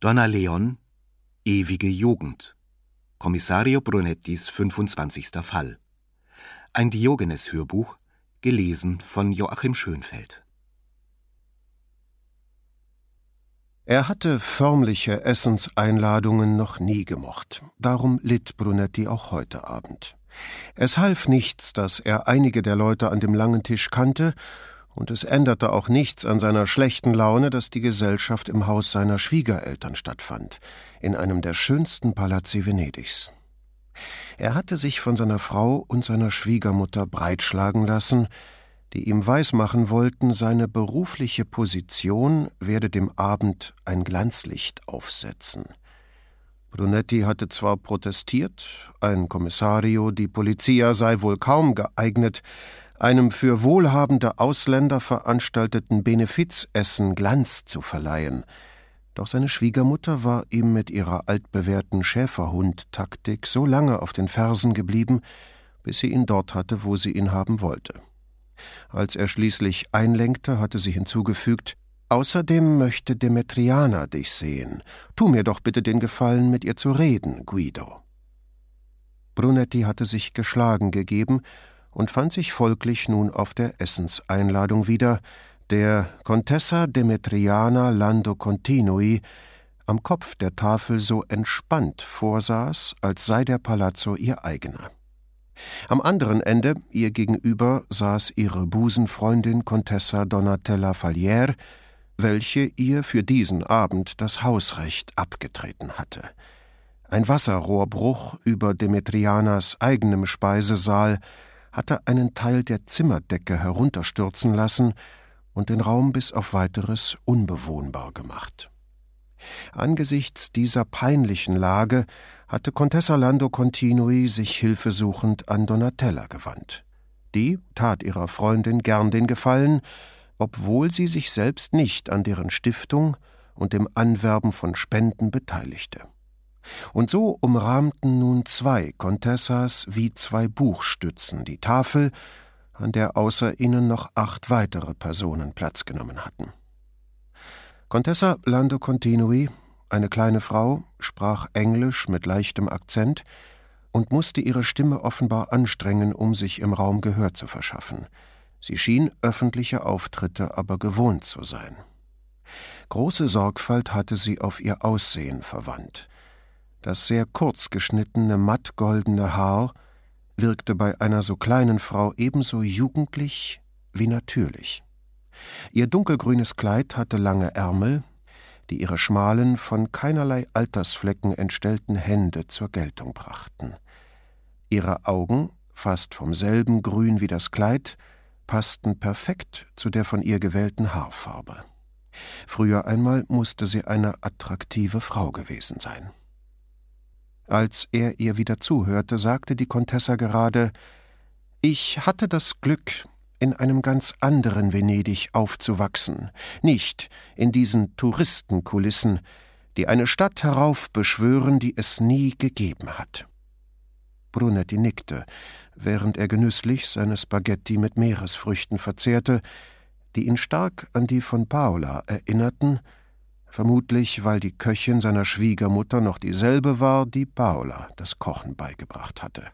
Donna Leon Ewige Jugend Kommissario Brunettis 25. Fall Ein Diogenes-Hörbuch, gelesen von Joachim Schönfeld Er hatte förmliche Essenseinladungen noch nie gemocht. Darum litt Brunetti auch heute Abend. Es half nichts, dass er einige der Leute an dem langen Tisch kannte, und es änderte auch nichts an seiner schlechten Laune, dass die Gesellschaft im Haus seiner Schwiegereltern stattfand, in einem der schönsten Palazzi Venedigs. Er hatte sich von seiner Frau und seiner Schwiegermutter breitschlagen lassen, die ihm weismachen wollten, seine berufliche Position werde dem Abend ein Glanzlicht aufsetzen. Brunetti hatte zwar protestiert, ein Kommissario die Polizia sei wohl kaum geeignet, einem für wohlhabende Ausländer veranstalteten Benefizessen Glanz zu verleihen, doch seine Schwiegermutter war ihm mit ihrer altbewährten Schäferhund-Taktik so lange auf den Fersen geblieben, bis sie ihn dort hatte, wo sie ihn haben wollte. Als er schließlich einlenkte, hatte sie hinzugefügt Außerdem möchte Demetriana dich sehen. Tu mir doch bitte den Gefallen, mit ihr zu reden, Guido. Brunetti hatte sich geschlagen gegeben und fand sich folglich nun auf der Essenseinladung wieder, der Contessa Demetriana Lando Continui am Kopf der Tafel so entspannt vorsaß, als sei der Palazzo ihr eigener. Am anderen Ende, ihr gegenüber, saß ihre Busenfreundin Contessa Donatella Falier, welche ihr für diesen Abend das Hausrecht abgetreten hatte. Ein Wasserrohrbruch über Demetrianas eigenem Speisesaal hatte einen Teil der Zimmerdecke herunterstürzen lassen und den Raum bis auf weiteres unbewohnbar gemacht. Angesichts dieser peinlichen Lage hatte Contessa Lando Continui sich hilfesuchend an Donatella gewandt. Die tat ihrer Freundin gern den Gefallen, obwohl sie sich selbst nicht an deren Stiftung und dem Anwerben von Spenden beteiligte. Und so umrahmten nun zwei Contessas wie zwei Buchstützen die Tafel, an der außer ihnen noch acht weitere Personen Platz genommen hatten. Contessa Lando Continui, eine kleine Frau, sprach Englisch mit leichtem Akzent und musste ihre Stimme offenbar anstrengen, um sich im Raum Gehör zu verschaffen. Sie schien öffentliche Auftritte aber gewohnt zu sein. Große Sorgfalt hatte sie auf ihr Aussehen verwandt. Das sehr kurz geschnittene, mattgoldene Haar wirkte bei einer so kleinen Frau ebenso jugendlich wie natürlich. Ihr dunkelgrünes Kleid hatte lange Ärmel, die ihre schmalen, von keinerlei Altersflecken entstellten Hände zur Geltung brachten. Ihre Augen, fast vom selben Grün wie das Kleid, passten perfekt zu der von ihr gewählten Haarfarbe. Früher einmal musste sie eine attraktive Frau gewesen sein. Als er ihr wieder zuhörte, sagte die Contessa gerade Ich hatte das Glück, in einem ganz anderen Venedig aufzuwachsen, nicht in diesen Touristenkulissen, die eine Stadt heraufbeschwören, die es nie gegeben hat. Brunetti nickte, während er genüsslich seine Spaghetti mit Meeresfrüchten verzehrte, die ihn stark an die von Paola erinnerten, vermutlich weil die Köchin seiner Schwiegermutter noch dieselbe war, die Paola das Kochen beigebracht hatte.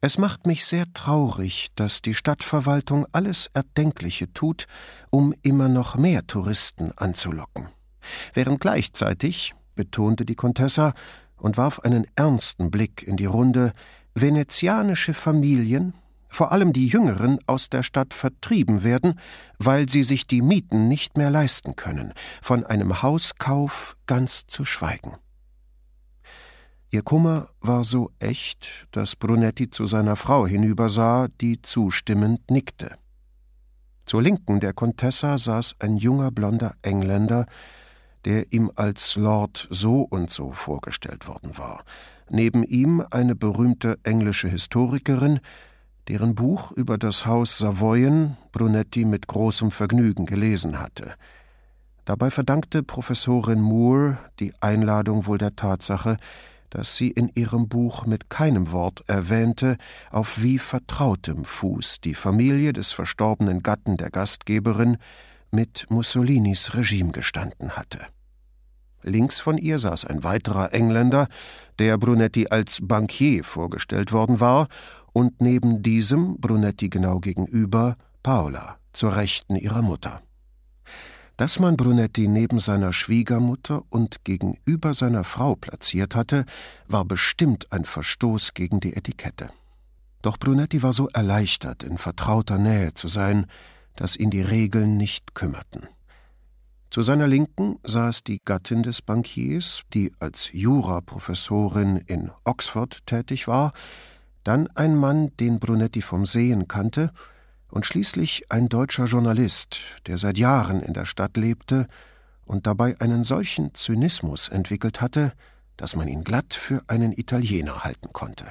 Es macht mich sehr traurig, dass die Stadtverwaltung alles Erdenkliche tut, um immer noch mehr Touristen anzulocken. Während gleichzeitig, betonte die Contessa und warf einen ernsten Blick in die Runde, venezianische Familien, vor allem die Jüngeren, aus der Stadt vertrieben werden, weil sie sich die Mieten nicht mehr leisten können, von einem Hauskauf ganz zu schweigen. Ihr Kummer war so echt, dass Brunetti zu seiner Frau hinübersah, die zustimmend nickte. Zur Linken der Contessa saß ein junger blonder Engländer, der ihm als Lord so und so vorgestellt worden war. Neben ihm eine berühmte englische Historikerin, deren Buch über das Haus Savoyen Brunetti mit großem Vergnügen gelesen hatte. Dabei verdankte Professorin Moore die Einladung wohl der Tatsache, dass sie in ihrem Buch mit keinem Wort erwähnte, auf wie vertrautem Fuß die Familie des verstorbenen Gatten der Gastgeberin mit Mussolinis Regime gestanden hatte. Links von ihr saß ein weiterer Engländer, der Brunetti als Bankier vorgestellt worden war, und neben diesem, Brunetti genau gegenüber, Paola, zur Rechten ihrer Mutter. Dass man Brunetti neben seiner Schwiegermutter und gegenüber seiner Frau platziert hatte, war bestimmt ein Verstoß gegen die Etikette. Doch Brunetti war so erleichtert, in vertrauter Nähe zu sein, dass ihn die Regeln nicht kümmerten. Zu seiner Linken saß die Gattin des Bankiers, die als Juraprofessorin in Oxford tätig war, dann ein Mann, den Brunetti vom Sehen kannte, und schließlich ein deutscher Journalist, der seit Jahren in der Stadt lebte und dabei einen solchen Zynismus entwickelt hatte, dass man ihn glatt für einen Italiener halten konnte.